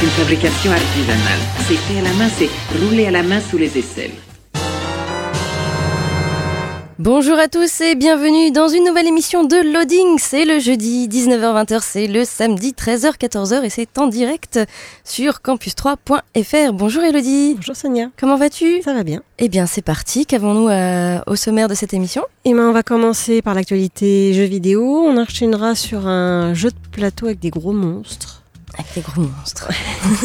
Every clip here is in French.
C'est une fabrication artisanale. C'est fait à la main, c'est roulé à la main sous les aisselles. Bonjour à tous et bienvenue dans une nouvelle émission de Loading. C'est le jeudi 19h-20h, c'est le samedi 13h-14h et c'est en direct sur campus3.fr. Bonjour Elodie. Bonjour Sonia. Comment vas-tu? Ça va bien. Eh bien c'est parti, qu'avons-nous euh, au sommaire de cette émission? Eh ben, on va commencer par l'actualité jeux vidéo. On enchaînera sur un jeu de plateau avec des gros monstres. Des gros monstres.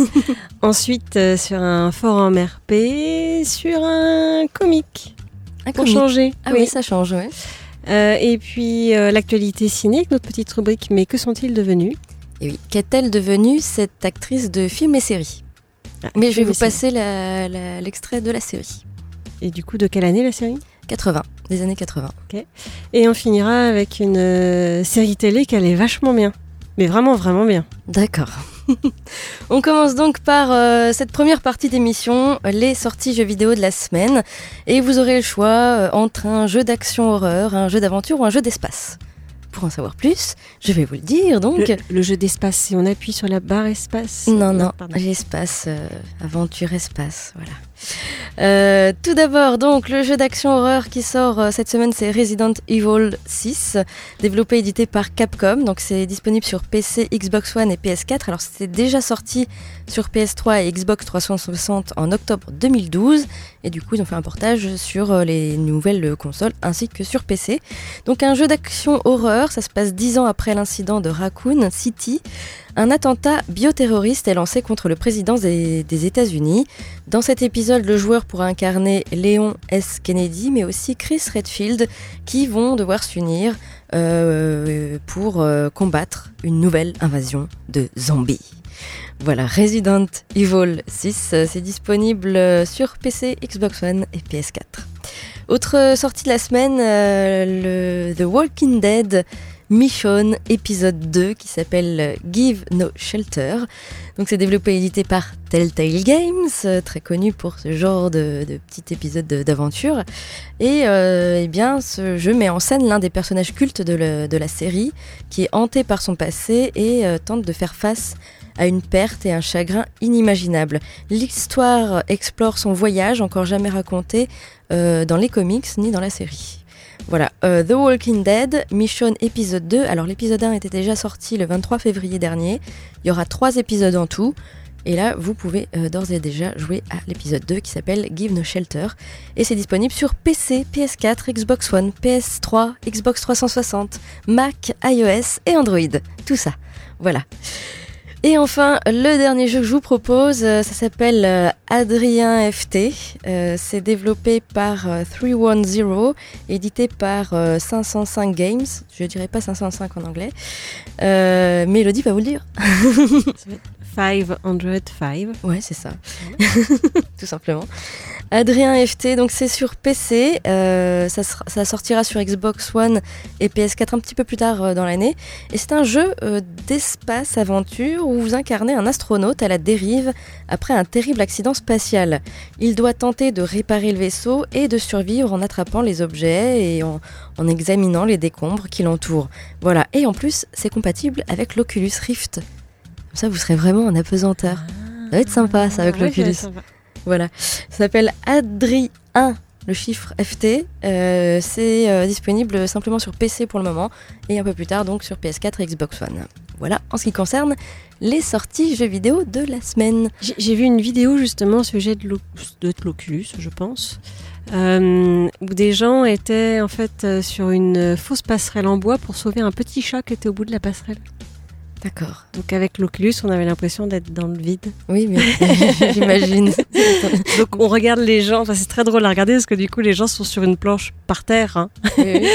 Ensuite, euh, sur un forum RP, sur un comic. Un Pour comic. changer. Ah oui, ça change, ouais. Euh, et puis euh, l'actualité ciné, notre petite rubrique Mais que sont-ils devenus? Et oui, qu'est-elle devenue cette actrice de films et séries? Ah, Mais je vais vous passer l'extrait de la série. Et du coup, de quelle année la série? 80, des années 80. Et on finira avec une série télé qui allait vachement bien. Mais vraiment, vraiment bien. D'accord. On commence donc par euh, cette première partie d'émission, les sorties jeux vidéo de la semaine. Et vous aurez le choix euh, entre un jeu d'action horreur, un jeu d'aventure ou un jeu d'espace. Pour en savoir plus, je vais vous le dire donc. Le, le jeu d'espace, si on appuie sur la barre espace. Non, non, l'espace, euh, aventure espace, voilà. Euh, tout d'abord, donc, le jeu d'action horreur qui sort euh, cette semaine, c'est Resident Evil 6, développé et édité par Capcom. Donc, c'est disponible sur PC, Xbox One et PS4. Alors, c'était déjà sorti sur PS3 et Xbox 360 en octobre 2012. Et du coup, ils ont fait un portage sur euh, les nouvelles consoles ainsi que sur PC. Donc, un jeu d'action horreur, ça se passe dix ans après l'incident de Raccoon City. Un attentat bioterroriste est lancé contre le président des, États-Unis. Dans cet épisode, le joueur pourra incarner Léon S. Kennedy, mais aussi Chris Redfield, qui vont devoir s'unir euh, pour euh, combattre une nouvelle invasion de zombies. Voilà, Resident Evil 6, euh, c'est disponible sur PC, Xbox One et PS4. Autre sortie de la semaine, The Walking Dead Mission épisode 2 qui s'appelle Give No Shelter. Donc c'est développé et édité par Telltale Games, euh, très connu pour ce genre de, de petit épisode de- d'aventure. Et euh, eh bien ce jeu met en scène l'un des personnages cultes de, la série qui est hanté par son passé et euh, tente de faire face à une perte et un chagrin inimaginable. L'histoire explore son voyage encore jamais raconté dans les comics ni dans la série. Voilà, euh, The Walking Dead, Mission épisode 2. Alors l'épisode 1 était déjà sorti le 23 février dernier. Il y aura trois épisodes en tout. Et là, vous pouvez euh, d'ores et déjà jouer à l'épisode 2 qui s'appelle Give No Shelter. Et c'est disponible sur PC, PS4, Xbox One, PS3, Xbox 360, Mac, iOS et Android. Tout ça. Voilà. Et enfin, le dernier jeu que je vous propose, euh, ça s'appelle euh, Adrien FT. Euh, c'est développé par euh, 310, édité par euh, 505 Games. Je dirais pas 505 en anglais. Euh, Mélodie va vous le dire. 505. Ouais, c'est ça. Tout simplement. Adrien FT, donc c'est sur PC. euh, ça, sera- ça sortira sur Xbox One et PS4 un petit peu plus tard euh, dans l'année. Et c'est un jeu euh, d'espace-aventure où vous incarnez un astronaute à la dérive après un terrible accident spatial. Il doit tenter de réparer le vaisseau et de survivre en attrapant les objets et en, en examinant les décombres qui l'entourent. Voilà. Et en plus, c'est compatible avec l'Oculus Rift. Comme ça, vous serez vraiment en apesanteur. Ça va être sympa, ça, avec Ouais, l'Oculus. Voilà. Ça s'appelle Adri 1, le chiffre FT. Euh, c'est euh, disponible simplement sur PC pour le moment et un peu plus tard donc sur PS4 et Xbox One. Voilà en ce qui concerne les sorties jeux vidéo de la semaine. J'ai vu une vidéo justement au sujet de l'O- de l'Oculus, je pense, euh, où des gens étaient en fait sur une fausse passerelle en bois pour sauver un petit chat qui était au bout de la passerelle. D'accord. Donc avec l'Oculus, on avait l'impression d'être dans le vide. Oui, mais j'imagine. Donc on regarde les gens, enfin, c'est très drôle à regarder parce que du coup les gens sont sur une planche par terre. hein. Oui,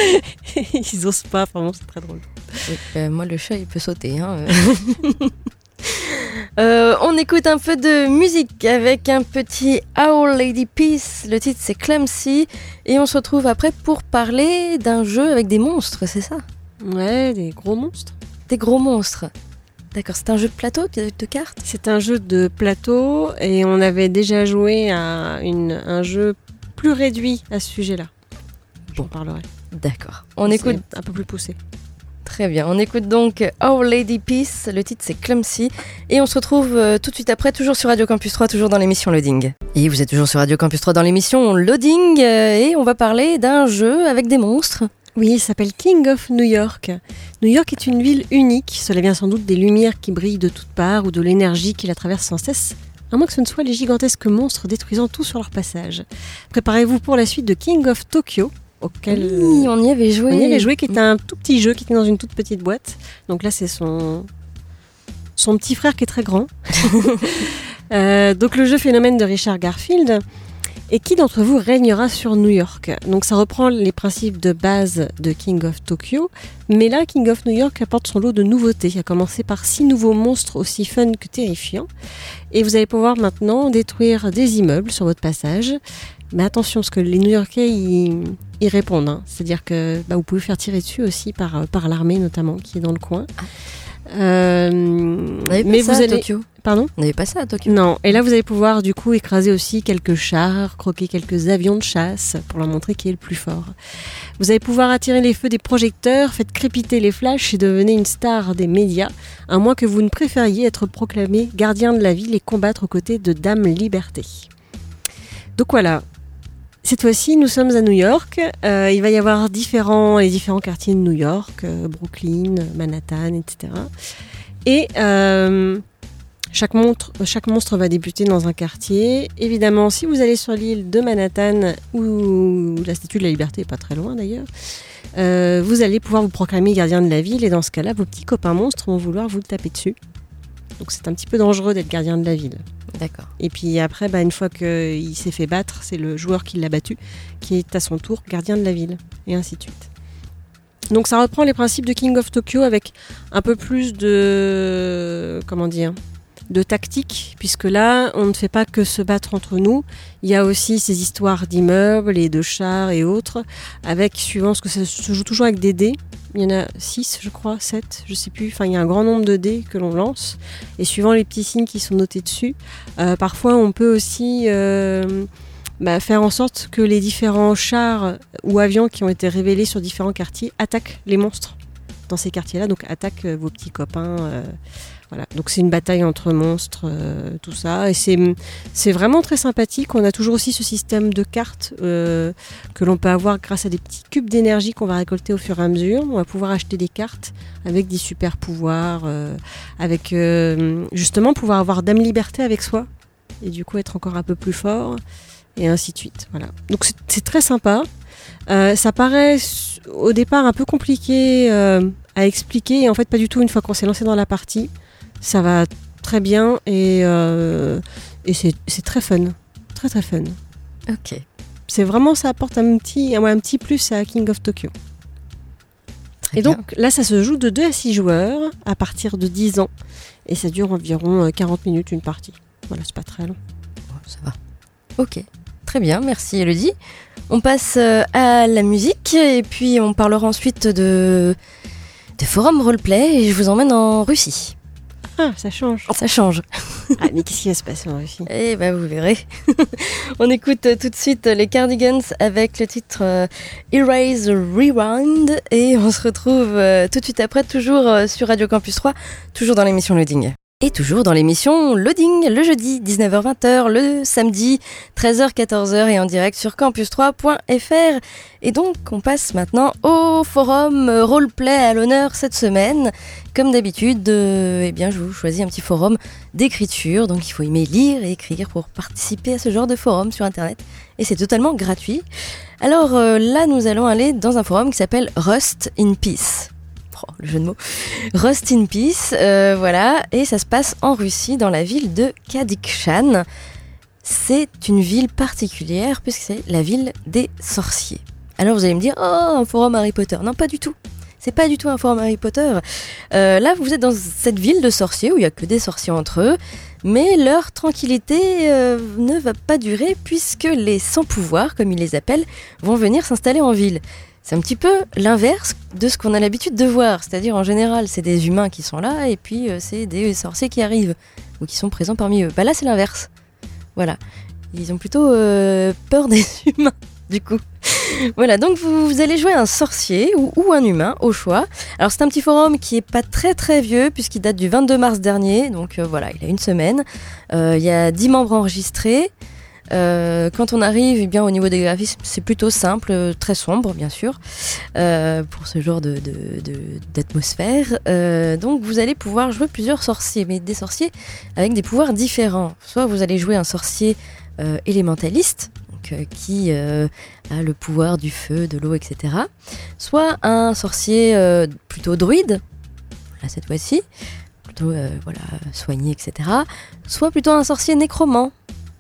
oui. Ils osent pas, vraiment c'est très drôle. Oui, euh, moi, le chat, il peut sauter. hein, euh. Euh, on écoute un peu de musique avec un petit Our Lady Peace. Le titre c'est Clumsy. Et on se retrouve après pour parler d'un jeu avec des monstres, c'est ça? Ouais, des gros monstres. Des gros monstres. D'accord, c'est un jeu de plateau, de, de cartes C'est un jeu de plateau et on avait déjà joué à une- un jeu plus réduit à ce sujet-là. J'en parlerai. D'accord. On C'est écoute un peu plus poussé. Très bien, on écoute donc Our Lady Peace, le titre c'est Clumsy, et on se retrouve euh, tout de suite après, toujours sur Radio Campus 3, toujours dans l'émission Loading. Et vous êtes toujours sur Radio Campus 3 dans l'émission Loading, euh, et on va parler d'un jeu avec des monstres. Oui, il s'appelle King of New York. New York est une ville unique. Cela vient sans doute des lumières qui brillent de toutes parts ou de l'énergie qui la traverse sans cesse. À moins que ce ne soit les gigantesques monstres détruisant tout sur leur passage. Préparez-vous pour la suite de King of Tokyo, auquel Oui, on y avait joué. on y avait joué, qui était un tout petit jeu qui était dans une toute petite boîte. Donc là, c'est son son petit frère qui est très grand. Euh, donc le jeu phénomène de Richard Garfield. Et qui d'entre vous régnera sur New York? Donc ça reprend les principes de base de King of Tokyo, mais là King of New York apporte son lot de nouveautés, à commencer par six nouveaux monstres aussi fun que terrifiants. Et vous allez pouvoir maintenant détruire des immeubles sur votre passage. Mais attention, parce que les New-Yorkais, ils, ils répondent. hein. C'est-à-dire que bah, vous pouvez faire tirer dessus aussi par, euh, par l'armée notamment, qui est dans le coin. Euh, mais vous à allez... Tokyo? Pardon? On n'avait pas ça à Tokyo? non, et là vous allez pouvoir du coup écraser aussi quelques chars, croquer quelques avions de chasse pour leur montrer qui est le plus fort. Vous allez pouvoir attirer les feux des projecteurs, faites crépiter les flashs et devenez une star des médias, à moins que vous ne préfériez être proclamé gardien de la ville et combattre aux côtés de Dame Liberté. Donc voilà. Cette fois-ci, nous sommes à New York. Euh, il va y avoir les différents quartiers de New York, euh, Brooklyn, Manhattan, etc. Et euh, chaque, monstre va débuter dans un quartier. Évidemment, si vous allez sur l'île de Manhattan, où la de la liberté est pas très loin d'ailleurs, vous allez pouvoir vous proclamer gardien de la ville. Et dans ce cas-là, vos petits copains monstres vont vouloir vous taper dessus. Donc c'est un petit peu dangereux d'être gardien de la ville. Et puis après, bah, une fois qu'il s'est fait battre, c'est le joueur qui l'a battu qui est à son tour gardien de la ville, et ainsi de suite. Donc ça reprend les principes de King of Tokyo avec un peu plus de comment dire de tactique, puisque là, on ne fait pas que se battre entre nous. Il y a aussi ces histoires d'immeubles et de chars et autres, avec, suivant ce que ça se joue toujours avec des dés. Il y en a 6, je crois, 7, je sais plus. Enfin, il y a un grand nombre de dés que l'on lance. Et suivant les petits signes qui sont notés dessus, euh, parfois on peut aussi euh, bah, faire en sorte que les différents chars ou avions qui ont été révélés sur différents quartiers attaquent les monstres dans ces quartiers-là. Donc attaquent euh, vos petits copains. Voilà. Donc c'est une bataille entre monstres, euh, tout ça. Et c'est, vraiment très sympathique. On a toujours aussi ce système de cartes euh, que l'on peut avoir grâce à des petits cubes d'énergie qu'on va récolter au fur et à mesure. On va pouvoir acheter des cartes avec des super pouvoirs, euh, avec euh, justement pouvoir avoir Dame Liberté avec soi et du coup être encore un peu plus fort et ainsi de suite. Voilà. Donc c'est, très sympa. Euh, ça paraît au départ un peu compliqué euh, à expliquer et en fait pas du tout une fois qu'on s'est lancé dans la partie. Ça va très bien et, euh, et c'est, très fun. Très très fun. Ok. C'est vraiment, ça apporte un petit, un petit plus à King of Tokyo. Très Et bien. donc là, ça se joue de 2 à 6 joueurs à partir de 10 ans. Et ça dure environ euh, 40 minutes une partie. Voilà, c'est pas très long. Bon, ça va. Ok. Très bien, merci Elodie. On passe euh, à la musique et puis on parlera ensuite de, de forum roleplay et je vous emmène en Russie. Ah, ça change. Ça change. ah, mais qu'est-ce qui va se passer en Russie Eh ben vous verrez. On écoute euh, tout de suite euh, les Cardigans avec le titre euh, Erase Rewind et on se retrouve tout de suite après toujours sur Radio Campus 3, toujours dans l'émission Loading. Et toujours dans l'émission Loading le jeudi 19h-20h, le samedi 13h-14h et en direct sur campus3.fr. Et donc on passe maintenant au forum roleplay à l'honneur cette semaine. Comme d'habitude, euh, eh bien je vous choisis un petit forum d'écriture, donc il faut aimer lire et écrire pour participer à ce genre de forum sur Internet, et c'est totalement gratuit. Alors euh, là, nous allons aller dans un forum qui s'appelle Rust in Peace. Oh, le jeu de mots. Rust in Peace, euh, voilà, et ça se passe en Russie, dans la ville de Kadikshan. C'est une ville particulière puisque c'est la ville des sorciers. Alors vous allez me dire, oh, un forum Harry Potter. Non, pas du tout. C'est pas du tout un forum Harry Potter. Euh, là, vous êtes dans cette ville de sorciers où il y a que des sorciers entre eux, mais leur tranquillité euh, ne va pas durer puisque les sans pouvoir, comme ils les appellent, vont venir s'installer en ville. C'est un petit peu l'inverse de ce qu'on a l'habitude de voir, c'est-à-dire en général, c'est des humains qui sont là et puis euh, c'est des sorciers qui arrivent ou qui sont présents parmi eux. Bah là, c'est l'inverse. Voilà. Ils ont plutôt euh, peur des humains, du coup. voilà, donc vous, allez jouer un sorcier ou, un humain au choix. Alors c'est un petit forum qui est pas très très vieux puisqu'il date du 22 mars dernier, donc euh, voilà, il a une semaine. Il y a 10 membres enregistrés. Euh, quand on arrive, eh bien au niveau des graphismes, c'est plutôt simple, euh, très sombre bien sûr, euh, pour ce genre de, de- de- d'atmosphère. Euh, donc vous allez pouvoir jouer plusieurs sorciers, mais des sorciers avec des pouvoirs différents. Soit vous allez jouer un sorcier élémentaliste, donc, qui a le pouvoir du feu, de l'eau, etc. Soit un sorcier plutôt druide, cette fois-ci, plutôt voilà soigné, etc. Soit plutôt un sorcier nécromant,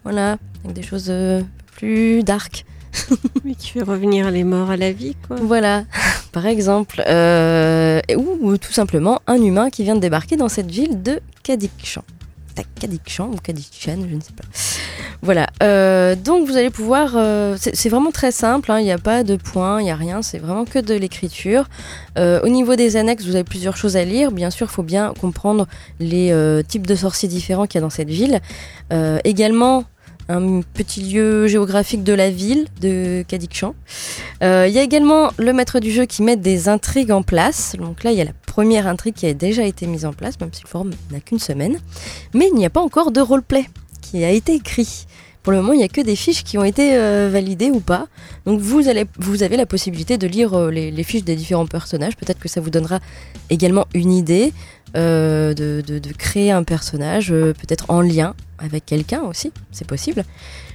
voilà, avec des choses euh, plus dark. Oui, qui fait revenir les morts à la vie, quoi. Voilà, par exemple, euh, ou, ou tout simplement un humain qui vient de débarquer dans cette ville de Kadikshan. Kadikshan ou Kadikshan, je ne sais pas. Voilà, euh, donc vous allez pouvoir. euh, c'est vraiment très simple, hein, il n'y a pas de points, il n'y a rien, c'est vraiment que de l'écriture. Au niveau des annexes, vous avez plusieurs choses à lire. Bien sûr, il faut bien comprendre les types de sorciers différents qu'il y a dans cette ville. Également, un petit lieu géographique de la ville de Kadikshan. Euh, Il y a également le maître du jeu qui met des intrigues en place. Donc là, il y a la première intrigue qui a déjà été mise en place, même si le forum n'a qu'une semaine. Mais il n'y a pas encore de roleplay qui a été écrit. Pour le moment, il n'y a que des fiches qui ont été euh, validées ou pas. Donc vous, avez la possibilité de lire euh, les fiches des différents personnages. Peut-être que ça vous donnera également une idée euh, de, de- créer un personnage, euh, peut-être en lien avec quelqu'un aussi, c'est possible.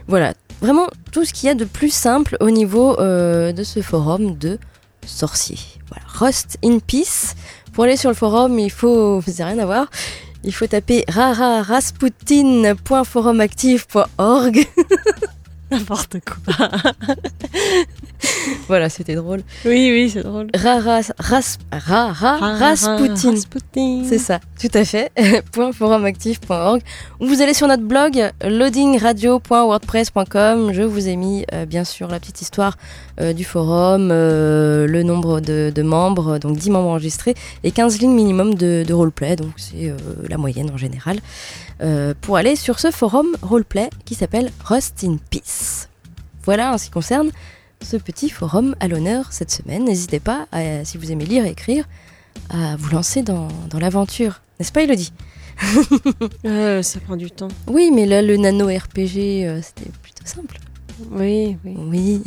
Voilà, vraiment tout ce qu'il y a de plus simple au niveau euh, de ce forum de sorciers. Voilà, Rust in Peace. Pour aller sur le forum, il faut, n'avez rien à voir, il faut taper rararasputin.forumactive.org. N'importe quoi. Voilà, c'était drôle. Oui, oui, c'est drôle. Raras, ras, rara, Rasputin. Rasputin. C'est ça, tout à fait. .forumactif.org. Ou vous allez sur notre blog loadingradio.wordpress.com. Je vous ai mis euh, bien sûr la petite histoire euh, du forum, euh, le nombre de, de membres, donc 10 membres enregistrés et 15 lignes minimum de, de roleplay, donc c'est la moyenne en général, pour aller sur ce forum roleplay qui s'appelle Rust in Peace. Voilà en ce qui concerne ce petit forum à l'honneur cette semaine. N'hésitez pas, à- si vous aimez lire et écrire, à vous lancer dans, dans l'aventure. N'est-ce pas, Elodie Euh, ça prend du temps. Oui, mais là, le nano RPG, euh, c'était plutôt simple. Oui, oui. Oui.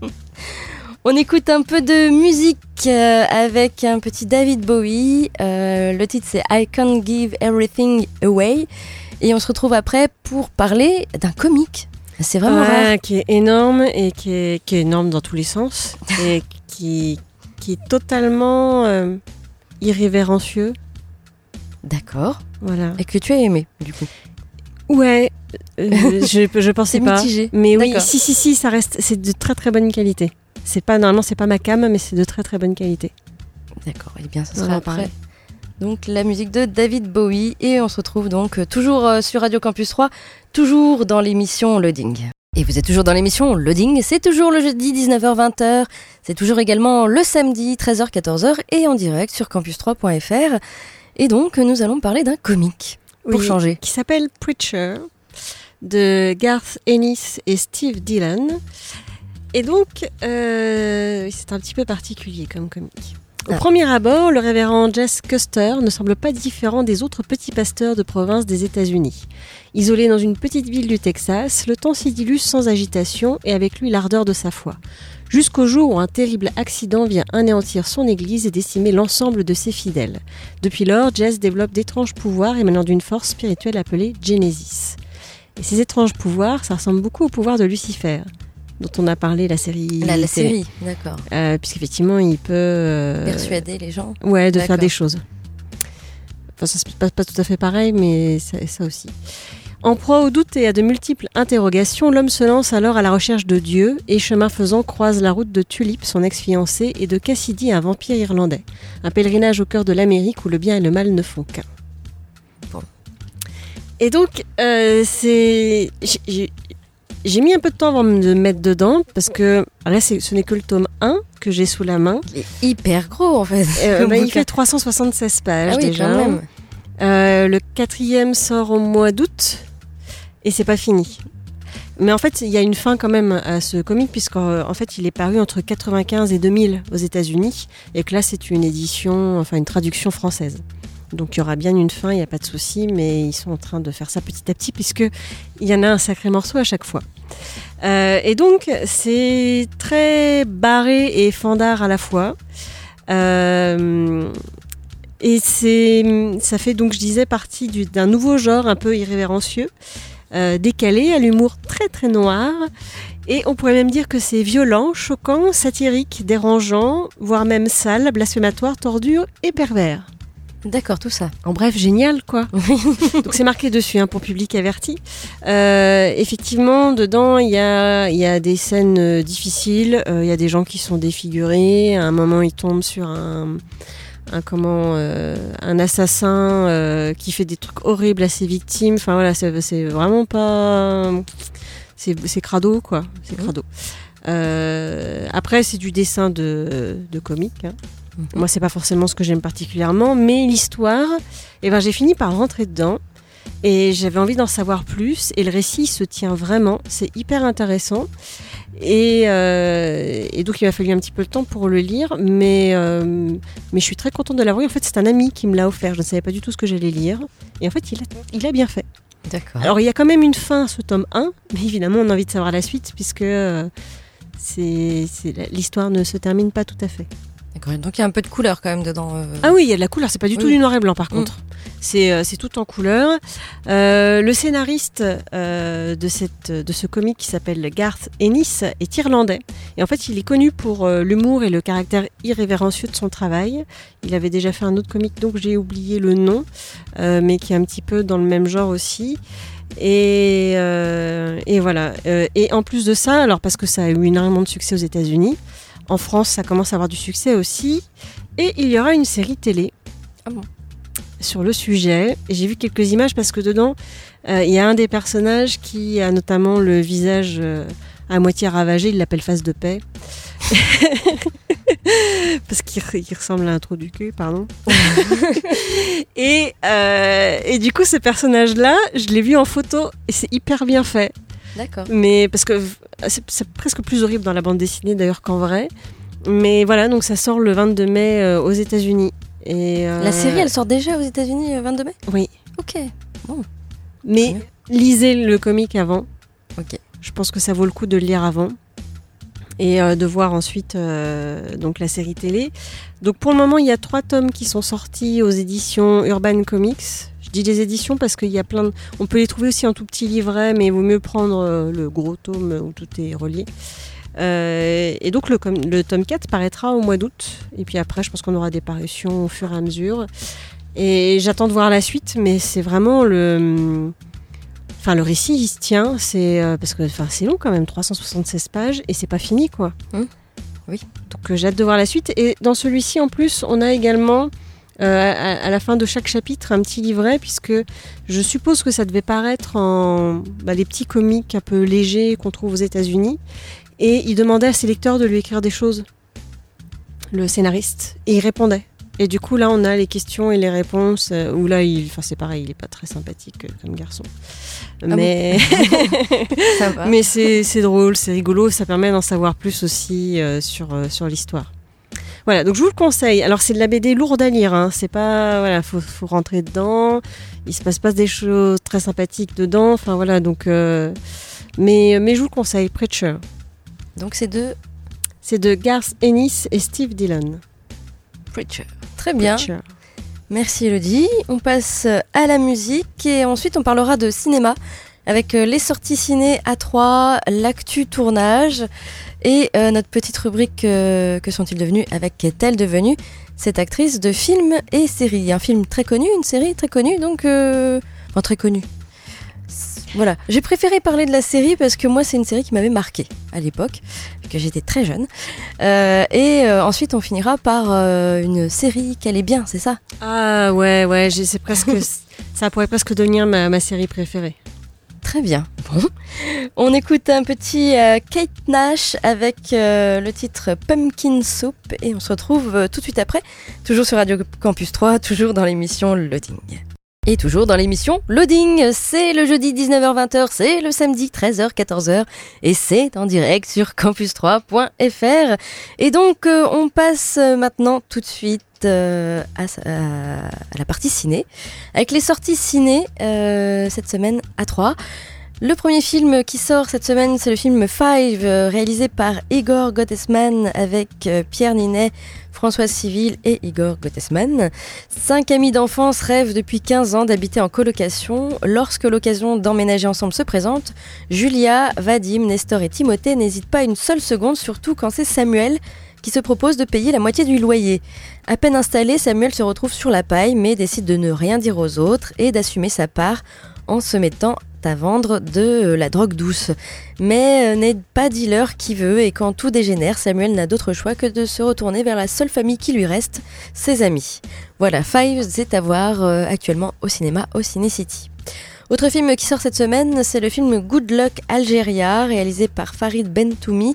On écoute un peu de musique euh, avec un petit David Bowie. Le titre, c'est I Can't Give Everything Away. Et on se retrouve après pour parler d'un comique. C'est vraiment Ouais, rare. qui est énorme et qui est, qui est énorme dans tous les sens et qui, qui est totalement euh, irrévérencieux. D'accord. Voilà. Et que tu as aimé, du coup? Ouais, euh, je, je pensais pas. mitigé. Mais oui, si, si, si, ça reste, c'est de très très bonne qualité. C'est pas, normalement, c'est pas ma cam, mais c'est de très très bonne qualité. D'accord, et bien ce Voilà, sera après. Donc la musique de David Bowie et on se retrouve donc euh, toujours euh, sur Radio Campus 3, toujours dans l'émission Loading. Et vous êtes toujours dans l'émission Loading, c'est toujours le jeudi 19h-20h, c'est toujours également le samedi 13h-14h et en direct sur campus3.fr. Et donc nous allons parler d'un comique pour Oui, changer. Qui s'appelle Preacher de Garth Ennis et Steve Dillon. Et donc, euh, c'est un petit peu particulier comme comique. Au premier abord, le révérend Jess Custer ne semble pas différent des autres petits pasteurs de province des États-Unis. Isolé dans une petite ville du Texas, le temps s'y dilue sans agitation et avec lui l'ardeur de sa foi. Jusqu'au jour où un terrible accident vient anéantir son église et décimer l'ensemble de ses fidèles. Depuis lors, Jess développe d'étranges pouvoirs émanant d'une force spirituelle appelée Genesis. Et ces étranges pouvoirs, ça ressemble beaucoup au pouvoir de Lucifer, dont on a parlé la série. La, la série, d'accord. Euh, Puisqu'effectivement, il peut. euh, Persuader les gens. Ouais, de faire des choses. Enfin, ça se passe pas tout à fait pareil, mais ça, ça aussi. En proie au doute et à de multiples interrogations, l'homme se lance alors à la recherche de Dieu et chemin faisant croise la route de Tulip, son ex-fiancée, et de Cassidy, un vampire irlandais. Un pèlerinage au cœur de l'Amérique où le bien et le mal ne font qu'un. Bon. Et donc, euh, c'est... j'ai- mis un peu de temps avant de me mettre dedans parce que là, ce n'est que le tome 1 que j'ai sous la main. Il est hyper gros en fait. Euh, bah, il fait 376 pages ah oui, déjà. quand même. Euh, le quatrième sort au mois d'août et c'est pas fini. Mais en fait, il y a une fin quand même à ce comic puisqu'en en fait, il est paru entre 95 et 2000 aux États-Unis et que là, c'est une édition, enfin une traduction française. Donc il y aura bien une fin, il n'y a pas de souci, mais ils sont en train de faire ça petit à petit puisque il y en a un sacré morceau à chaque fois. Euh, et donc c'est très barré et fandard à la fois. Euh, et c'est, ça fait donc, je disais, partie du- d'un nouveau genre un peu irrévérencieux, euh, décalé, à l'humour très très noir. Et on pourrait même dire que c'est violent, choquant, satirique, dérangeant, voire même sale, blasphématoire, tordu et pervers. D'accord, tout ça. En bref, génial quoi. Donc c'est marqué dessus hein, pour public averti. Euh, effectivement, dedans il y a, il y a des scènes euh, difficiles. Euh, Il y a des gens qui sont défigurés. À un moment, ils tombent sur un, un comment, euh, un assassin euh, qui fait des trucs horribles à ses victimes. Enfin voilà, c'est vraiment pas, c'est c'est crado quoi. C'est Mhm. crado. Euh, après, c'est du dessin de, de comique. hein. Mhm. Moi, c'est pas forcément ce que j'aime particulièrement, mais l'histoire, eh ben, j'ai fini par rentrer dedans et j'avais envie d'en savoir plus. Et le récit se tient vraiment, c'est hyper intéressant. Et, euh, et donc, il m'a fallu un petit peu de temps pour le lire, mais, euh, mais je suis très contente de l'avoir. En fait, c'est un ami qui me l'a offert. Je ne savais pas du tout ce que j'allais lire. Et en fait, il a, il a bien fait. D'accord. Alors, il y a quand même une fin à ce tome 1, mais évidemment, on a envie de savoir la suite, puisque euh, c'est c'est- l'histoire ne se termine pas tout à fait. D'accord. Donc il y a un peu de couleur quand même dedans. euh. Ah oui, il y a de la couleur, c'est pas du tout Oui. du noir et blanc par Mm. contre. C'est euh, c'est tout en couleur. Euh, le scénariste euh, de, cette, de ce comic qui s'appelle Garth Ennis est irlandais. Et en fait, il est connu pour l'humour et le caractère irrévérencieux de son travail. Il avait déjà fait un autre comic, donc j'ai oublié le nom, mais qui est un petit peu dans le même genre aussi. Et, euh, et voilà. Euh, et en plus de ça, alors parce que ça a eu énormément de succès aux États-Unis, en France, ça commence à avoir du succès aussi. Et il y aura une série télé Ah bon sur le sujet. Et j'ai vu quelques images parce que dedans, euh, il y a un des personnages qui a notamment le visage euh, à moitié ravagé. Il l'appelle face de paix. parce qu'il re- il ressemble à un trou du cul, pardon. et, euh, et du coup, ce personnage-là, je l'ai vu en photo et c'est hyper bien fait. D'accord. Mais parce que c'est presque plus horrible dans la bande dessinée d'ailleurs qu'en vrai. Mais voilà, donc ça sort le 22 mai euh, aux États-Unis. Et euh, La série, elle sort déjà aux États-Unis euh, 22 mai? Oui. Ok. Mais lisez le comic avant. Ok. Je pense que ça vaut le coup de le lire avant. Et de voir ensuite donc la série télé. Donc pour le moment, il y a trois tomes qui sont sortis aux éditions Urban Comics. Je dis des éditions parce qu'il y a plein de... On peut les trouver aussi en tout petit livret, mais il vaut mieux prendre euh, le gros tome où tout est relié. Euh, et donc le, tome 4 paraîtra au mois d'août. Et puis après, je pense qu'on aura des parutions au fur et à mesure. Et j'attends de voir la suite, mais c'est vraiment le... Enfin, le récit, il se tient, c'est euh, parce que enfin, c'est long quand même, 376 pages, et c'est pas fini, quoi. Oui. Donc euh, j'ai hâte de voir la suite. Et dans celui-ci, en plus, on a également, euh, à, à la fin de chaque chapitre, un petit livret, puisque je suppose que ça devait paraître en bah, les petits comics un peu légers qu'on trouve aux États-Unis. Et il demandait à ses lecteurs de lui écrire des choses, le scénariste, et il répondait. Et du coup, là, on a les questions et les réponses, euh, où là, il, enfin, c'est pareil, il est pas très sympathique euh, comme garçon. bon Mais, mais c'est c'est drôle, c'est rigolo, ça permet d'en savoir plus aussi euh, sur, sur l'histoire. Voilà, donc je vous le conseille. Alors c'est de la BD lourde à lire, hein. c'est pas voilà, faut, faut rentrer dedans. Il se passe pas des choses très sympathiques dedans. Enfin voilà, donc euh, mais mais je vous le conseille. Preacher, Donc c'est de c'est de Garth Ennis et Steve Dillon. Preacher. Très bien. Preacher. Merci Elodie. On passe à la musique et ensuite on parlera de cinéma avec euh, les sorties ciné à 3, l'actu tournage et euh, notre petite rubrique euh, Que sont-ils devenus avec qu'est-elle devenue cette actrice de film et série? Un film très connu, une série très connue, donc euh, enfin très connue. Voilà, j'ai préféré parler de la série parce que moi c'est une série qui m'avait marqué à l'époque, que j'étais très jeune. Euh, et euh, ensuite on finira par euh, une série qu'elle est bien, c'est ça? Ah ouais, ouais, c'est presque, ça pourrait presque devenir ma, ma série préférée. Très bien. Bon. On écoute un petit euh, Kate Nash avec euh, le titre Pumpkin Soup et on se retrouve euh, tout de suite après, toujours sur Radio Campus 3, toujours dans l'émission Loading. Et toujours dans l'émission Loading, c'est le jeudi 19h-20h, c'est le samedi 13h-14h et c'est en direct sur campus3.fr. Et donc on passe maintenant tout de suite euh, à, la partie ciné, avec les sorties ciné euh, cette semaine à 3. Le premier film qui sort cette semaine, c'est le film Five, euh, réalisé par Igor Gottesman avec Pierre Ninet, Françoise Civil et Igor Gottesman. Cinq amis d'enfance rêvent depuis 15 ans d'habiter en colocation. Lorsque l'occasion d'emménager ensemble se présente, Julia, Vadim, Nestor et Timothée n'hésitent pas une seule seconde, surtout quand c'est Samuel qui se propose de payer la moitié du loyer. À peine installé, Samuel se retrouve sur la paille, mais décide de ne rien dire aux autres et d'assumer sa part en se mettant à vendre de euh, la drogue douce. Mais euh, n'est pas dealer qui veut et quand tout dégénère, Samuel n'a d'autre choix que de se retourner vers la seule famille qui lui reste, ses amis. Voilà, Five, c'est à voir euh, actuellement au cinéma au Ciné City. Autre film qui sort cette semaine, c'est le film Good Luck Algeria, réalisé par Farid Bentoumi,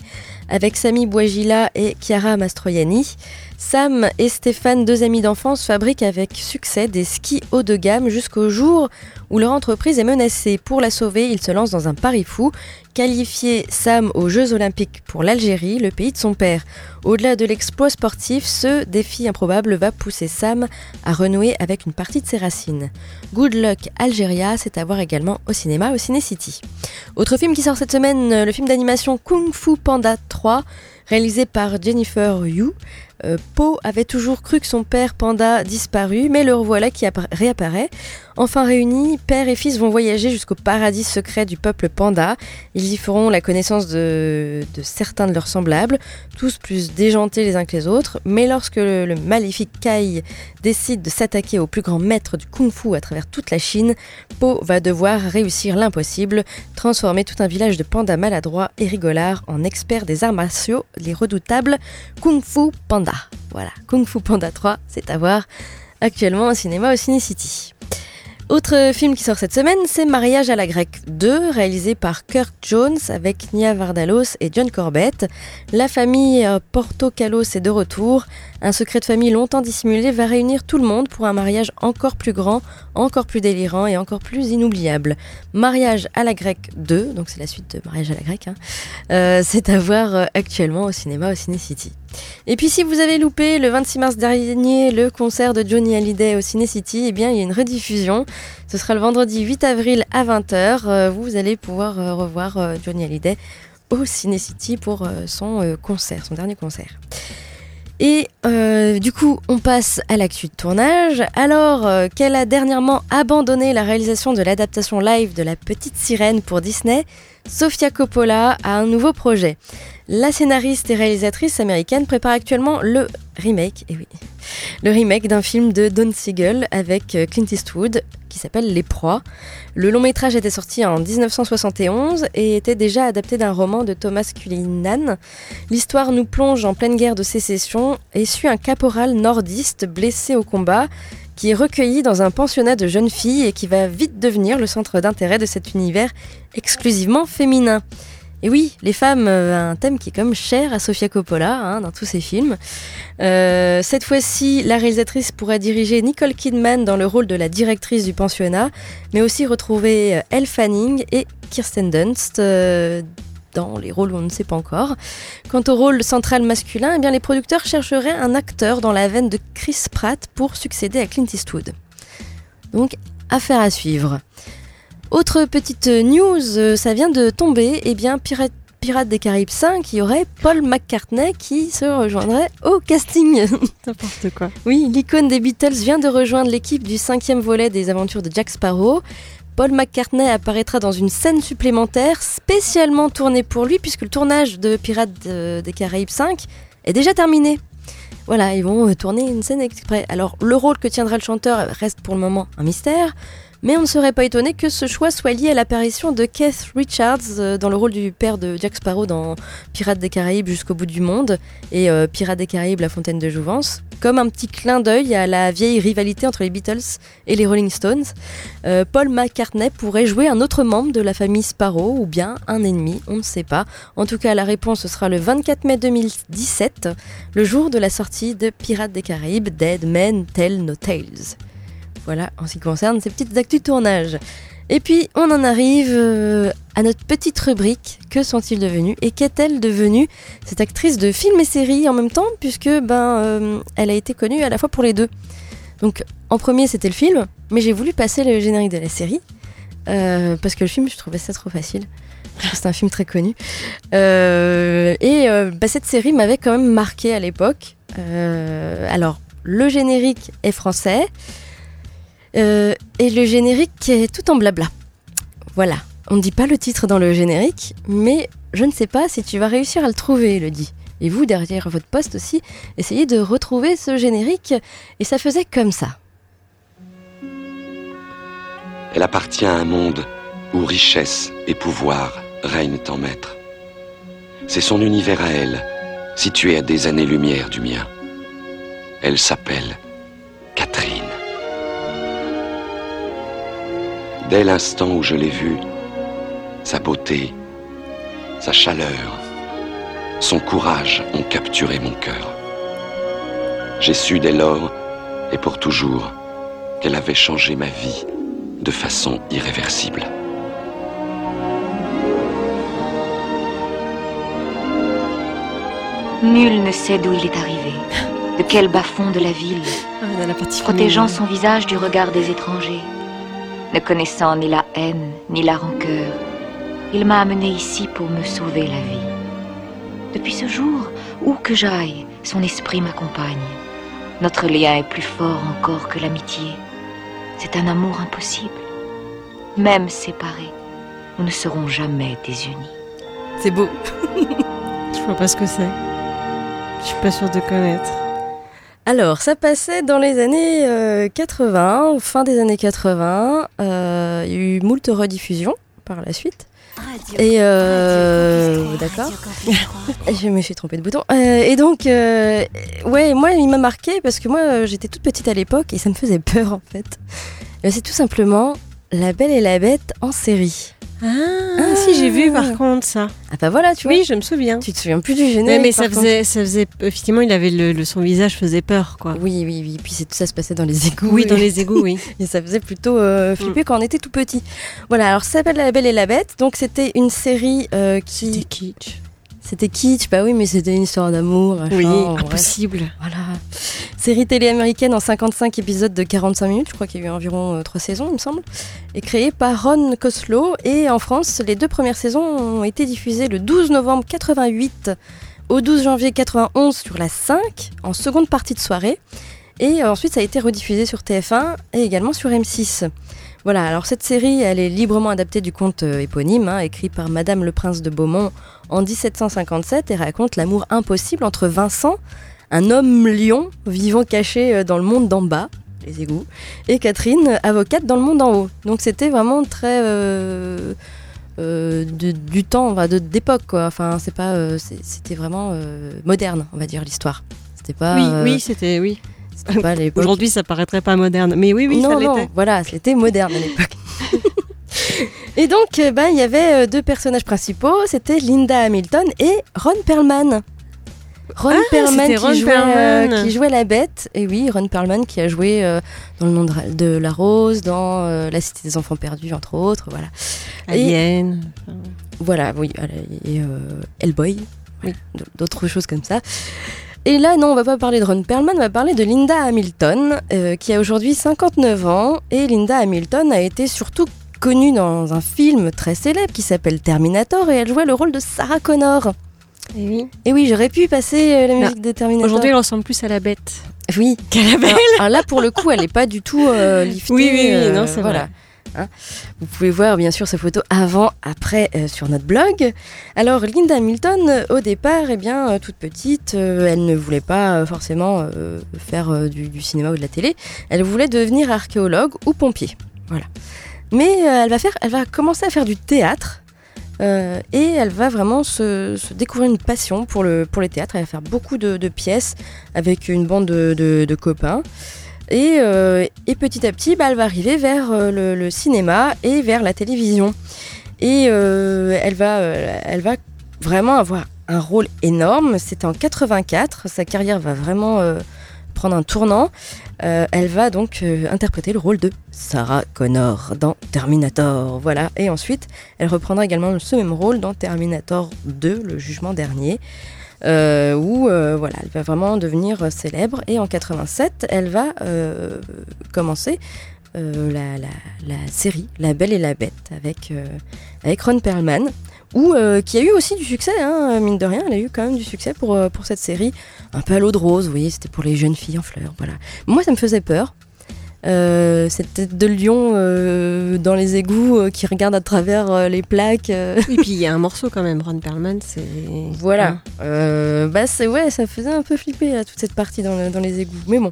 avec Sami Bouagila et Chiara Mastroianni. Sam et Stéphane, deux amis d'enfance, fabriquent avec succès des skis haut de gamme jusqu'au jour où leur entreprise est menacée. Pour la sauver, ils se lancent dans un pari fou, qualifier Sam aux Jeux Olympiques pour l'Algérie, le pays de son père. Au-delà de l'exploit sportif, ce défi improbable va pousser Sam à renouer avec une partie de ses racines. Good Luck Algeria, c'est à voir également au cinéma, au Ciné City. Autre film qui sort cette semaine, le film d'animation Kung Fu Panda 3, réalisé par Jennifer Yu. Euh, Po avait toujours cru que son père panda disparu, mais le revoilà qui appara- réapparaît. Enfin réunis, père et fils vont voyager jusqu'au paradis secret du peuple panda. Ils y feront la connaissance de, certains de leurs semblables, tous plus déjantés les uns que les autres. Mais lorsque le, maléfique Kai décide de s'attaquer au plus grand maître du kung-fu à travers toute la Chine, Po va devoir réussir l'impossible, transformer tout un village de pandas maladroits et rigolards en experts des arts martiaux, les redoutables Kung Fu Voilà, Kung Fu Panda 3, c'est à voir actuellement au cinéma au Ciné City. Autre film qui sort cette semaine, c'est Mariage à la grecque 2, réalisé par Kirk Jones avec Nia Vardalos et John Corbett. La famille euh, Portocalos est de retour. Un secret de famille longtemps dissimulé va réunir tout le monde pour un mariage encore plus grand, encore plus délirant et encore plus inoubliable. Mariage à la grecque 2, donc c'est la suite de Mariage à la grecque, hein. Euh, c'est à voir euh, actuellement au cinéma au Ciné City. Et puis si vous avez loupé le 26 mars dernier le concert de Johnny Hallyday au Ciné City, eh bien il y a une rediffusion. Ce sera le vendredi 8 avril à 20h. Euh, vous allez pouvoir euh, revoir euh, Johnny Hallyday au Ciné City pour son concert, son dernier concert. Et du coup, on passe à l'actu de tournage. Alors qu'elle a dernièrement abandonné la réalisation de l'adaptation live de La Petite Sirène pour Disney, Sofia Coppola a un nouveau projet. La scénariste et réalisatrice américaine prépare actuellement le remake, et oui, le remake d'un film de Don Siegel avec euh, Clint Eastwood qui s'appelle Les Proies. Le long métrage était sorti en 1971 et était déjà adapté d'un roman de Thomas Cullinan. L'histoire nous plonge en pleine guerre de sécession et suit un caporal nordiste blessé au combat qui est recueilli dans un pensionnat de jeunes filles et qui va vite devenir le centre d'intérêt de cet univers exclusivement féminin. Et oui, les femmes, euh, un thème qui est comme cher à Sofia Coppola hein, dans tous ses films. Euh, cette fois-ci, la réalisatrice pourrait diriger Nicole Kidman dans le rôle de la directrice du pensionnat, mais aussi retrouver euh, Elle Fanning et Kirsten Dunst dans les rôles où on ne sait pas encore. Quant au rôle central masculin, eh bien, les producteurs chercheraient un acteur dans la veine de Chris Pratt pour succéder à Clint Eastwood. Donc, affaire à suivre. Autre petite news, euh, ça vient de tomber, eh bien Pirate, Pirates des Caraïbes 5, il y aurait Paul McCartney qui se rejoindrait au casting. N'importe quoi. Oui, l'icône des Beatles vient de rejoindre l'équipe du cinquième volet des aventures de Jack Sparrow. Paul McCartney apparaîtra dans une scène supplémentaire spécialement tournée pour lui puisque le tournage de Pirates de- des Caraïbes 5 est déjà terminé. Voilà, ils vont euh, tourner une scène exprès. Alors, le rôle que tiendra le chanteur reste pour le moment un mystère. Mais on ne serait pas étonné que ce choix soit lié à l'apparition de Keith Richards euh, dans le rôle du père de Jack Sparrow dans Pirates des Caraïbes jusqu'au bout du monde et euh, Pirates des Caraïbes La Fontaine de Jouvence, comme un petit clin d'œil à la vieille rivalité entre les Beatles et les Rolling Stones. Euh, Paul McCartney pourrait jouer un autre membre de la famille Sparrow ou bien un ennemi, on ne sait pas. En tout cas, la réponse sera le 24 mai 2017, le jour de la sortie de Pirates des Caraïbes, Dead Men Tell No Tales. Voilà en ce qui concerne ces petites actus tournage. Et puis on en arrive euh, à notre petite rubrique Que sont-ils devenus Et qu'est-elle devenue cette actrice de films et séries en même temps puisque ben euh, elle a été connue à la fois pour les deux. Donc en premier c'était le film, mais j'ai voulu passer le générique de la série euh, parce que le film je trouvais ça trop facile. C'est un film très connu. Et bah, cette série m'avait quand même marqué à l'époque. Alors le générique est français. Euh, et le générique est tout en blabla. Voilà, on ne dit pas le titre dans le générique, mais je ne sais pas si tu vas réussir à le trouver, Elodie. Et vous, derrière votre poste aussi, essayez de retrouver ce générique. Et ça faisait comme ça. Elle appartient à un monde où richesse et pouvoir règnent en maître. C'est son univers à elle, situé à des années-lumière du mien. Elle s'appelle Dès l'instant où je l'ai vue, sa beauté, sa chaleur, son courage ont capturé mon cœur. J'ai su dès lors, et pour toujours, qu'elle avait changé ma vie de façon irréversible. Nul ne sait d'où il est arrivé, de quel bas-fond de la ville, protégeant son visage du regard des étrangers. Ne connaissant ni la haine, ni la rancœur, il m'a amené ici pour me sauver la vie. Depuis ce jour, où que j'aille, son esprit m'accompagne. Notre lien est plus fort encore que l'amitié. C'est un amour impossible. Même séparés, nous ne serons jamais désunis. C'est beau. Je vois pas ce que c'est. Je suis pas sûre de connaître. Alors, ça passait dans les années euh, 80, fin des années 80. euh, Il y a eu moult rediffusions par la suite. Et euh, d'accord. Je me suis trompée de bouton. Euh, et donc, euh, ouais, moi, il m'a marqué parce que moi, euh, j'étais toute petite à l'époque et ça me faisait peur en fait. Euh, C'est tout simplement La Belle et la Bête en série. Ah, si, j'ai vu par contre ça. Ah bah voilà, tu vois. Oui, je me souviens. Tu te souviens plus du générique Ouais, mais ça faisait, ça faisait. Effectivement, il avait le, le- son visage faisait peur, quoi. Oui, oui, oui. Puis c'est- tout ça se passait dans les égouts. Oui, et- dans les égouts, oui. Et ça faisait plutôt euh, flipper quand on était tout petit. Voilà, alors ça s'appelle La Belle et la Bête. Donc c'était une série euh, qui. C'était kitsch. C'était kitsch, bah oui, mais c'était une histoire d'amour. Oui, impossible. Voilà. Série télé américaine en 55 épisodes de 45 minutes, je crois qu'il y a eu environ 3 saisons, il me semble, et créée par Ron Coslow. Et en France, les deux premières saisons ont été diffusées le 12 novembre 88 au 12 janvier 91 sur la 5, en seconde partie de soirée. Et euh, ensuite, ça a été rediffusé sur TF1 et également sur M6. Voilà, alors cette série, elle est librement adaptée du conte euh, éponyme, hein, écrit par Madame le Prince de Beaumont en 1757 et raconte l'amour impossible entre Vincent, un homme lion vivant caché euh, dans le monde d'en bas, les égouts, et Catherine, avocate dans le monde en haut. Donc c'était vraiment très euh, euh, de- du temps, enfin, de d'époque quoi. Enfin c'est pas, euh, c'était vraiment moderne, on va dire l'histoire. C'était pas, oui, oui, c'était oui. Aujourd'hui, ça paraîtrait pas moderne, mais oui, oui, non, ça non, l'était. voilà, c'était moderne à l'époque. et donc, euh, ben, il y avait euh, deux personnages principaux, c'était Linda Hamilton et Ron Perlman. Ron Ah, Perlman, qui, Ron jouait, Perlman. euh, qui jouait la bête. Et oui, Ron Perlman qui a joué euh, dans Le monde de la rose, dans euh, La cité des enfants perdus, entre autres. Voilà, Alien. voilà oui, et euh, Hellboy, oui, d'autres choses comme ça. Et là, non, on va pas parler de Ron Perlman, on va parler de Linda Hamilton, euh, qui a aujourd'hui 59 ans. Et Linda Hamilton a été surtout connue dans un film très célèbre qui s'appelle Terminator, et elle jouait le rôle de Sarah Connor. Et oui. Et oui, j'aurais pu passer euh, la Non. musique de Terminator. Aujourd'hui, elle ressemble plus à la bête. oui. Qu'à la bête. Alors, alors là, pour le coup, elle n'est pas du tout euh, liftée. Oui, oui, oui, non, c'est voilà. Hein. Vous pouvez voir bien sûr sa photo avant, après euh, sur notre blog. Alors Linda Hamilton, euh, au départ, eh bien, euh, toute petite, elle ne voulait pas forcément faire du, cinéma ou de la télé. Elle voulait devenir archéologue ou pompier. Voilà. Mais elle, va faire, elle va commencer à faire du théâtre. et elle va vraiment se, découvrir une passion pour, le, pour les théâtres. Elle va faire beaucoup de, pièces avec une bande de, de- de copains. Et, euh, et petit à petit, bah, elle va arriver vers euh, le, cinéma et vers la télévision. Et euh, elle, va, elle va vraiment avoir un rôle énorme. C'était en 84. Sa carrière va vraiment prendre un tournant. Elle va donc interpréter le rôle de Sarah Connor dans Terminator. Voilà. Et ensuite, elle reprendra également ce même rôle dans Terminator 2, le jugement dernier. Euh, où euh, voilà, elle va vraiment devenir célèbre. Et en 87, elle va euh, commencer euh, la, série La Belle et la Bête avec, avec Ron Perlman, euh, qui a eu aussi du succès, hein, mine de rien, elle a eu quand même du succès pour, pour cette série, un peu à l'eau de rose, voyez, c'était pour les jeunes filles en fleurs, voilà. Moi, ça me faisait peur. Euh, cette tête de lion euh, dans les égouts euh, qui regarde à travers les plaques. Et puis il y a un morceau quand même, Ron Perlman, c'est. voilà. Bah c'est ouais, ça faisait un peu flipper là, toute cette partie dans, le- dans les égouts. Mais bon.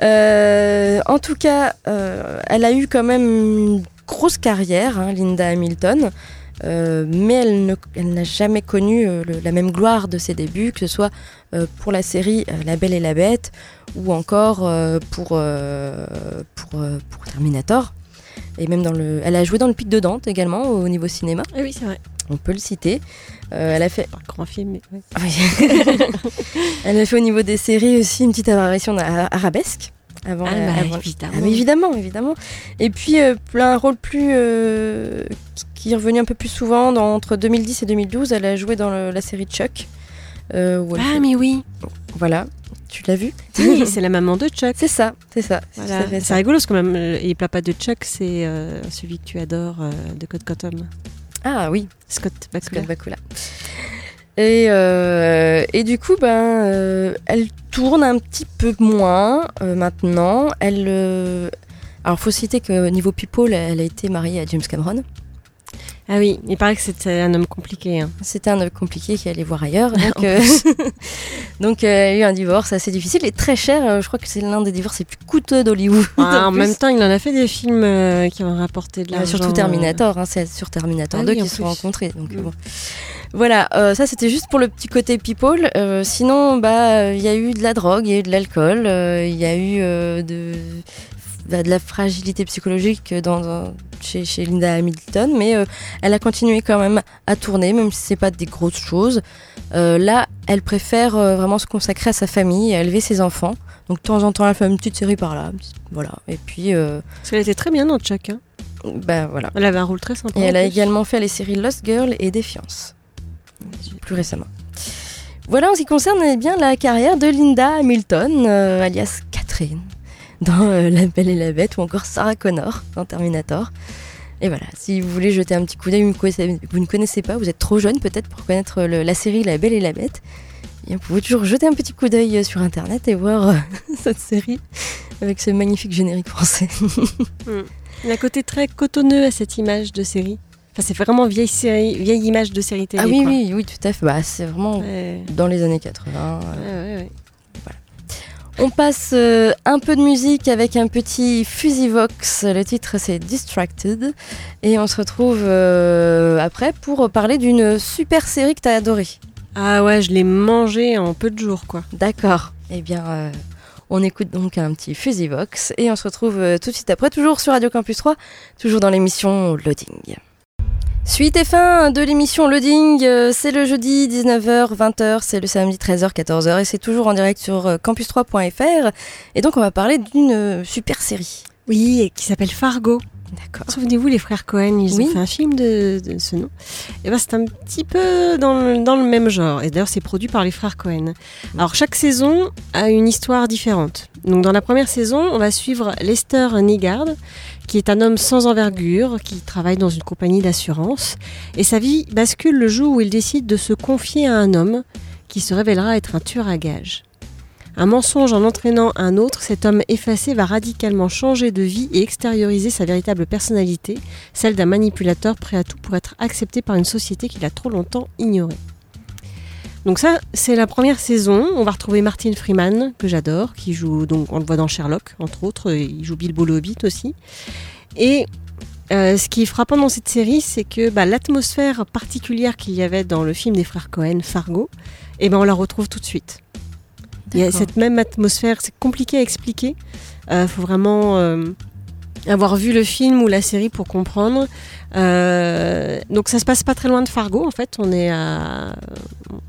En tout cas, elle a eu quand même une grosse carrière, hein, Linda Hamilton. Euh, mais elle ne- elle n'a jamais connu euh, le- la même gloire de ses débuts, que ce soit euh, pour la série La Belle et la Bête ou encore pour, pour, pour Terminator. Et même dans le, elle a joué dans le Pic de Dante également au niveau cinéma. Ah oui, c'est vrai. On peut le citer. Elle a fait un grand film, mais. ouais. Elle a fait au niveau des séries aussi une petite apparition à- arabesque. Avant, Ah, bah, avant- évidemment. Ah, mais évidemment, évidemment. Et puis, euh, un rôle plus. euh, qui- est revenu un peu plus souvent. Dans, entre 2010 et 2012, elle a joué dans le- la série Chuck. euh, Ah, fait- mais oui. Voilà. Tu l'as vu? Oui, c'est la maman de Chuck. C'est ça, c'est ça. Voilà. C'est rigolo parce que même euh, et papa de Chuck, c'est euh, celui que tu adores de Code Cotton. Ah oui, Scott Scott Bakula. Et, euh, et du coup, ben, euh, elle tourne un petit peu moins euh, maintenant. Elle, alors, faut citer que niveau people, elle a été mariée à James Cameron. Ah oui, il paraît que c'était un homme compliqué. hein. C'était un homme compliqué qui allait voir ailleurs. Donc, euh, donc euh, elle a eu un divorce assez difficile et très cher. Je crois que c'est l'un des divorces les plus coûteux d'Hollywood. Ah, en même temps, il en a fait des films qui ont rapporté de Euh, l'argent. surtout Terminator, hein, c'est sur Terminator Ah 2 oui, en qu'ils se sont rencontrés. Donc, Mm. bon. Voilà, euh, ça c'était juste pour le petit côté people. Euh, sinon, bah, euh, il y a eu de la drogue, il y a eu de l'alcool, euh, il y a eu euh, de, bah, de la fragilité psychologique dans, dans- chez, chez Linda Hamilton, mais euh, elle a continué quand même à tourner, même si c'est pas des grosses choses. Euh, là, elle préfère euh, vraiment se consacrer à sa famille, à élever ses enfants. Donc de temps en temps, elle fait une petite série par là, voilà. Et puis, euh, Parce qu'elle était très bien dans Chuck. hein. bah voilà. Elle avait un rôle très sympa. Et elle a plus. également fait les séries Lost Girl et Défiance, plus récemment. Voilà en ce qui concerne eh bien la carrière de Linda Hamilton, euh, alias Catherine, dans euh, La Belle et la Bête, ou encore Sarah Connor dans Terminator. Et voilà, si vous voulez jeter un petit coup d'œil, vous, ne connaissez- pas, vous êtes trop jeune peut-être pour connaître la série La Belle et la Bête, vous pouvez toujours jeter un petit coup d'œil euh, sur internet et voir cette série avec ce magnifique générique français. Il y a un côté très cotonneux à cette image de série. Enfin, c'est vraiment vieille série, vieille image de série télé. ah oui, quoi. oui, oui, tout à fait. Bah, c'est vraiment Ouais. dans les années 80. euh, Ouais. On passe euh, un peu de musique avec un petit Fusivox. Le titre c'est Distracted. Et on se retrouve euh, après pour parler d'une super série que tu as adorée. Ah ouais, je l'ai mangé en peu de jours, quoi. D'accord. Eh bien, on écoute donc un petit Fusivox. Et on se retrouve tout de suite après, toujours sur Radio Campus 3, toujours dans l'émission Loading. Suite et fin de l'émission Loading, euh, c'est le jeudi 19h, 20h, c'est le samedi 13h, 14h et c'est toujours en direct sur euh, campus3.fr. Et donc on va parler d'une euh, super série. Oui, qui s'appelle Fargo. D'accord. Souvenez-vous, les frères Cohen, ils Oui. ont fait un film de, de ce nom. Et ben, c'est un petit peu dans le, dans le même genre. Et d'ailleurs, c'est produit par les frères Cohen. Alors, chaque saison a une histoire différente. Donc, dans la première saison, on va suivre Lester Nygard, qui est un homme sans envergure, qui travaille dans une compagnie d'assurance. Et sa vie bascule le jour où il décide de se confier à un homme qui se révélera être un tueur à gages. Un mensonge en entraînant un autre, cet homme effacé va radicalement changer de vie et extérioriser sa véritable personnalité, celle d'un manipulateur prêt à tout pour être accepté par une société qu'il a trop longtemps ignorée. Donc ça, c'est la première saison. On va retrouver Martin Freeman, que j'adore, qui joue, donc on le voit dans Sherlock, entre autres, et il joue Bilbo le Hobbit aussi. Et euh, ce qui est frappant dans cette série, c'est que bah, l'atmosphère particulière qu'il y avait dans le film des frères Cohen, Fargo, eh ben, on la retrouve tout de suite. Il y a cette même atmosphère, c'est compliqué à expliquer. Il faut vraiment euh, avoir vu le film ou la série pour comprendre. Euh, donc ça se passe pas très loin de Fargo en fait. On est à,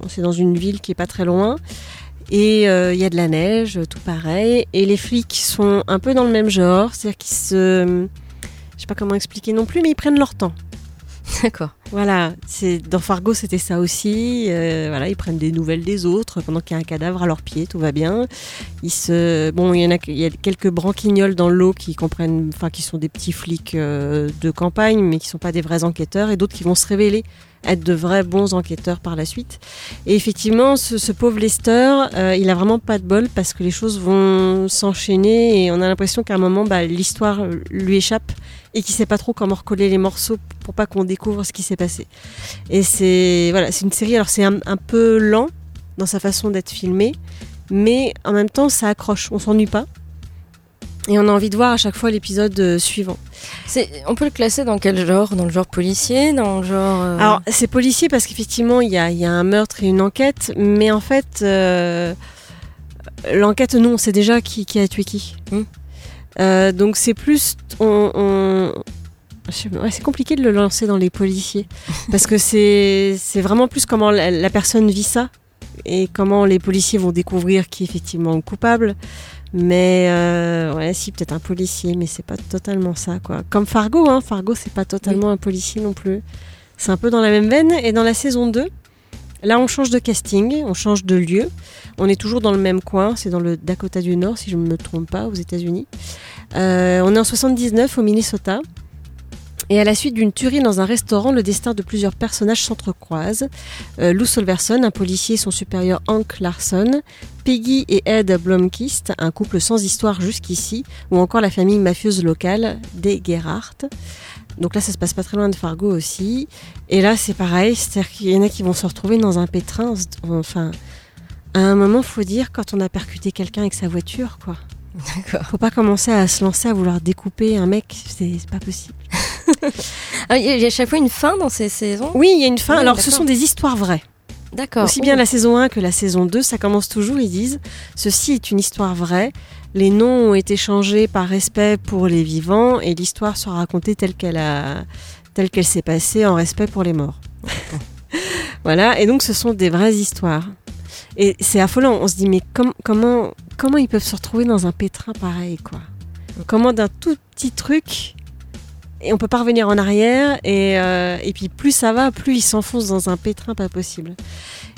c'est dans une ville qui est pas très loin. Et euh, il y a de la neige, tout pareil. Et les flics sont un peu dans le même genre, c'est-à-dire qu'ils se, je sais pas comment expliquer non plus, mais ils prennent leur temps. D'accord. Voilà, c'est dans Fargo c'était ça aussi. Euh, voilà, ils prennent des nouvelles des autres pendant qu'il y a un cadavre à leurs pieds, tout va bien. Ils se, bon, il y en a, il y a quelques branquignoles dans l'eau qui comprennent, enfin qui sont des petits flics euh, de campagne, mais qui sont pas des vrais enquêteurs, et d'autres qui vont se révéler être de vrais bons enquêteurs par la suite. Et effectivement, ce, pauvre Lester, euh, il a vraiment pas de bol parce que les choses vont s'enchaîner et on a l'impression qu'à un moment, bah, l'histoire lui échappe et qu'il sait pas trop comment recoller les morceaux pour pas qu'on découvre ce qui s'est passé. Et c'est voilà, c'est une série. Alors c'est un, un peu lent dans sa façon d'être filmé, mais en même temps ça accroche. On s'ennuie pas et on a envie de voir à chaque fois l'épisode euh, suivant. On peut le classer dans quel genre? Dans le genre policier? Dans le genre. euh, Alors c'est policier parce qu'effectivement il y a, il y a un meurtre et une enquête, mais en fait euh, l'enquête nous on sait déjà qui, qui a tué qui. Hmm. Euh, donc c'est plus on, on- ouais, c'est compliqué de le lancer dans les policiers parce que c'est c'est vraiment plus comment la, la personne vit ça et comment les policiers vont découvrir qui est effectivement le coupable. Mais euh, ouais, si peut-être un policier, mais c'est pas totalement ça quoi. Comme Fargo, hein, Fargo c'est pas totalement un policier non plus. C'est un peu dans la même veine. Et dans la saison 2, là on change de casting, on change de lieu. On est toujours dans le même coin, c'est dans le Dakota du Nord si je ne me trompe pas, aux États-Unis. Euh, on est en 79 au Minnesota. Et à la suite d'une tuerie dans un restaurant, le destin de plusieurs personnages s'entrecroise. Euh, Lou Solverson, un policier, et son supérieur Hank Larson, Peggy et Ed Blomkist, un couple sans histoire jusqu'ici, ou encore la famille mafieuse locale des Gerhardt. Donc là, ça se passe pas très loin de Fargo aussi. Et là, c'est pareil, c'est-à-dire qu'il y en a qui vont se retrouver dans un pétrin. Enfin, à un moment, faut dire, quand on a percuté quelqu'un avec sa voiture, quoi. D'accord. Faut pas commencer à se lancer à vouloir découper un mec, c'est c'est pas possible. Ah, Il y a- à chaque fois une fin dans ces saisons? Oui, il y a une fin. Alors, ce sont des histoires vraies. D'accord. Aussi bien la saison 1 que la saison 2, ça commence toujours, ils disent Ceci est une histoire vraie. Les noms ont été changés par respect pour les vivants et l'histoire sera racontée telle qu'elle a telle qu'elle s'est passée en respect pour les morts. voilà, et donc ce sont des vraies histoires. Et c'est affolant, on se dit mais com- comment comment ils peuvent se retrouver dans un pétrin pareil quoi? Comment d'un tout petit truc et on peut pas revenir en arrière et, euh, et puis plus ça va, plus ils s'enfoncent dans un pétrin pas possible.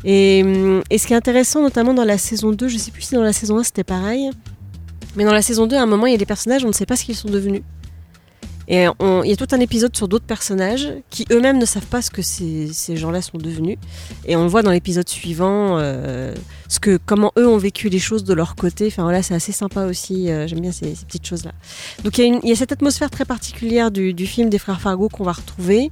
Et, hum, et ce qui est intéressant, notamment dans la saison 2, je sais plus si dans la saison 1 c'était pareil, mais dans la saison 2, à un moment, il y a des personnages, on ne sait pas ce qu'ils sont devenus. Et il y a tout un épisode sur d'autres personnages qui eux-mêmes ne savent pas ce que ces, ces gens-là sont devenus. Et on voit dans l'épisode suivant, euh, ce que, comment eux ont vécu les choses de leur côté. Enfin voilà, c'est assez sympa aussi. euh, J'aime bien ces, ces petites choses-là. Donc il y, a y cette atmosphère très particulière du, du film des frères Fargo qu'on va retrouver.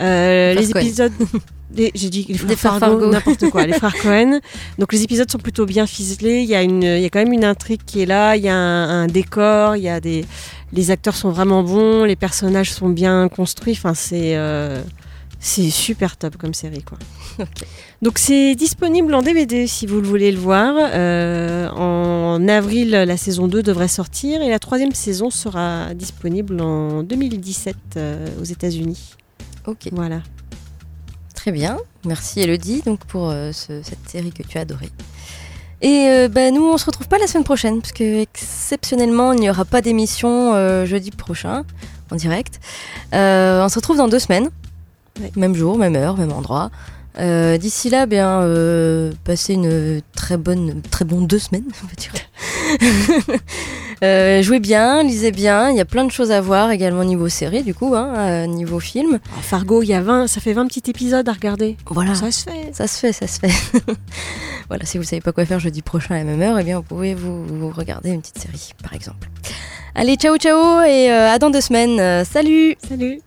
Euh, les épisodes. des- J'ai dit les frères, frères Fargo, Fargo. n'importe quoi, les frères Cohen. Donc les épisodes sont plutôt bien ficelés. Il y a une, il y a quand même une intrigue qui est là. Il y a un, un décor. Il y a des, les acteurs sont vraiment bons. Les personnages sont bien construits. Enfin c'est, euh, c'est super top comme série quoi. Donc c'est disponible en DVD si vous le voulez le voir. Euh, en avril, la saison 2 devrait sortir et la troisième saison sera disponible en 2017 euh, aux États-Unis. Ok. Voilà. Très bien. Merci Elodie donc pour ce- cette série que tu as adorée. Et euh, bah, nous, on se retrouve pas la semaine prochaine, parce que exceptionnellement, il n'y aura pas d'émission euh, jeudi prochain, en direct. Euh, on se retrouve dans deux semaines, même jour, même heure, même endroit. Euh, D'ici là, bien, euh, passez une très bonne, très bon deux semaines, on va dire. Euh, jouez bien, lisez bien. Il y a plein de choses à voir également niveau série, du coup, hein, niveau film. Alors, Fargo, il y a 20, ça fait 20 petits épisodes à regarder. Voilà. Ça se fait. Ça se fait, ça se fait. voilà, si vous savez pas quoi faire jeudi prochain à la même heure, eh bien vous pouvez vous, vous regarder une petite série, par exemple. Allez, ciao ciao et à dans deux semaines. Salut Salut.